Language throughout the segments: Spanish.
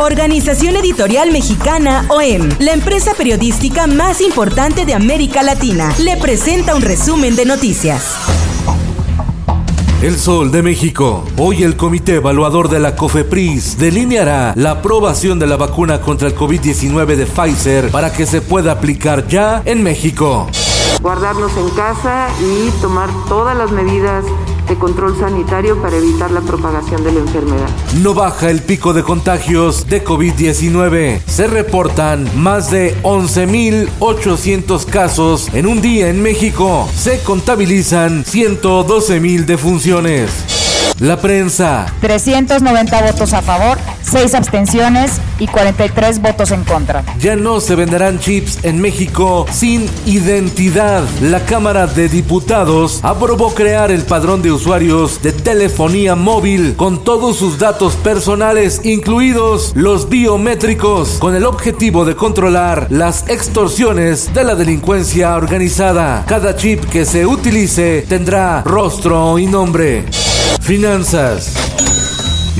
Organización Editorial Mexicana OEM, la empresa periodística más importante de América Latina, le presenta un resumen de noticias. El Sol de México. Hoy el Comité Evaluador de la COFEPRIS delineará la aprobación de la vacuna contra el COVID-19 de Pfizer para que se pueda aplicar ya en México. Guardarnos en casa y tomar todas las medidas de control sanitario para evitar la propagación de la enfermedad. No baja el pico de contagios de COVID-19. Se reportan más de 11.800 casos en un día en México. Se contabilizan 112.000 defunciones. La prensa. 390 votos a favor, 6 abstenciones y 43 votos en contra. Ya no se venderán chips en México sin identidad. La Cámara de Diputados aprobó crear el padrón de usuarios de telefonía móvil con todos sus datos personales, incluidos los biométricos, con el objetivo de controlar las extorsiones de la delincuencia organizada. Cada chip que se utilice tendrá rostro y nombre. Finanzas.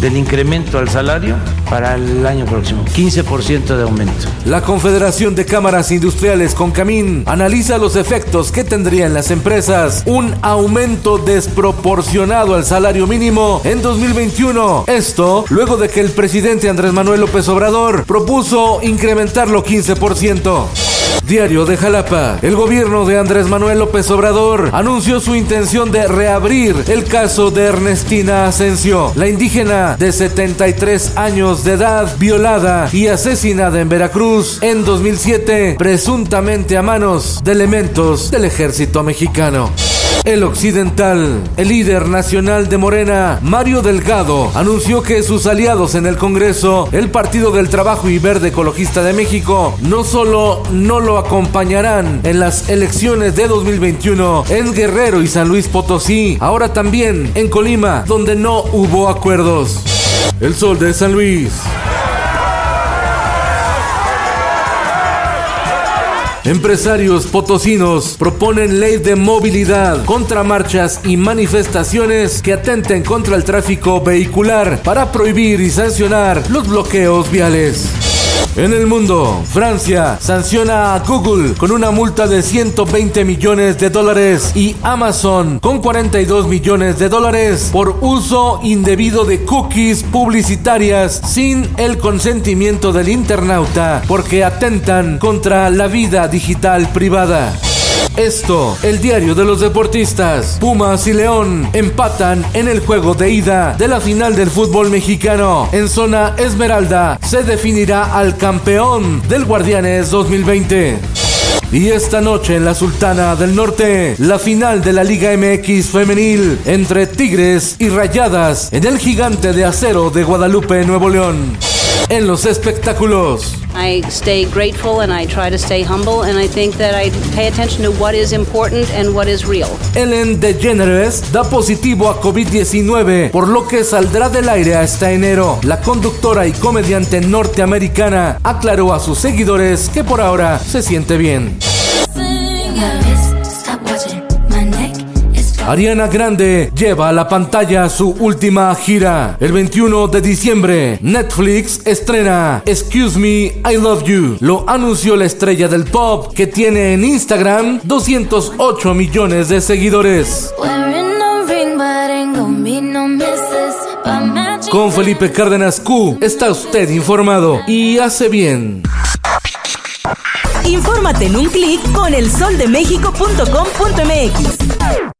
Del incremento al salario para el año próximo. 15% de aumento. La Confederación de Cámaras Industriales Concamín analiza los efectos que tendría en las empresas un aumento desproporcionado al salario mínimo en 2021. Esto luego de que el presidente Andrés Manuel López Obrador propuso incrementarlo 15%. Diario de Jalapa. El gobierno de Andrés Manuel López Obrador anunció su intención de reabrir el caso de Ernestina Asensio, la indígena de 73 años de edad, violada y asesinada en Veracruz en 2007, presuntamente a manos de elementos del ejército mexicano. El Occidental, el líder nacional de Morena, Mario Delgado, anunció que sus aliados en el Congreso, el Partido del Trabajo y Verde Ecologista de México, no solo no lo acompañarán en las elecciones de 2021 en Guerrero y San Luis Potosí, ahora también en Colima, donde no hubo acuerdos. El Sol de San Luis. Empresarios potosinos proponen ley de movilidad contra marchas y manifestaciones que atenten contra el tráfico vehicular para prohibir y sancionar los bloqueos viales. En el mundo, Francia sanciona a Google con una multa de 120 millones de dólares y Amazon con 42 millones de dólares por uso indebido de cookies publicitarias sin el consentimiento del internauta porque atentan contra la vida digital privada. Esto, el diario de los deportistas. Pumas y León empatan en el juego de ida de la final del fútbol mexicano. En zona Esmeralda se definirá al campeón del Guardianes 2020. Y esta noche en la Sultana del Norte, la final de la Liga MX femenil entre Tigres y Rayadas en el gigante de acero de Guadalupe, Nuevo León. En los espectáculos. I stay grateful and I try to stay humble and I think that I pay attention to what is important and what is real. Ellen DeGeneres da positivo a COVID-19, por lo que saldrá del aire hasta enero. La conductora y comediante norteamericana aclaró a sus seguidores que por ahora se siente bien. Ariana Grande lleva a la pantalla su última gira. El 21 de diciembre, Netflix estrena Excuse Me, I Love You. Lo anunció la estrella del pop que tiene en Instagram 208 millones de seguidores. Con Felipe Cárdenas Q está usted informado y hace bien. Infórmate en un clic con elsoldemexico.com.mx.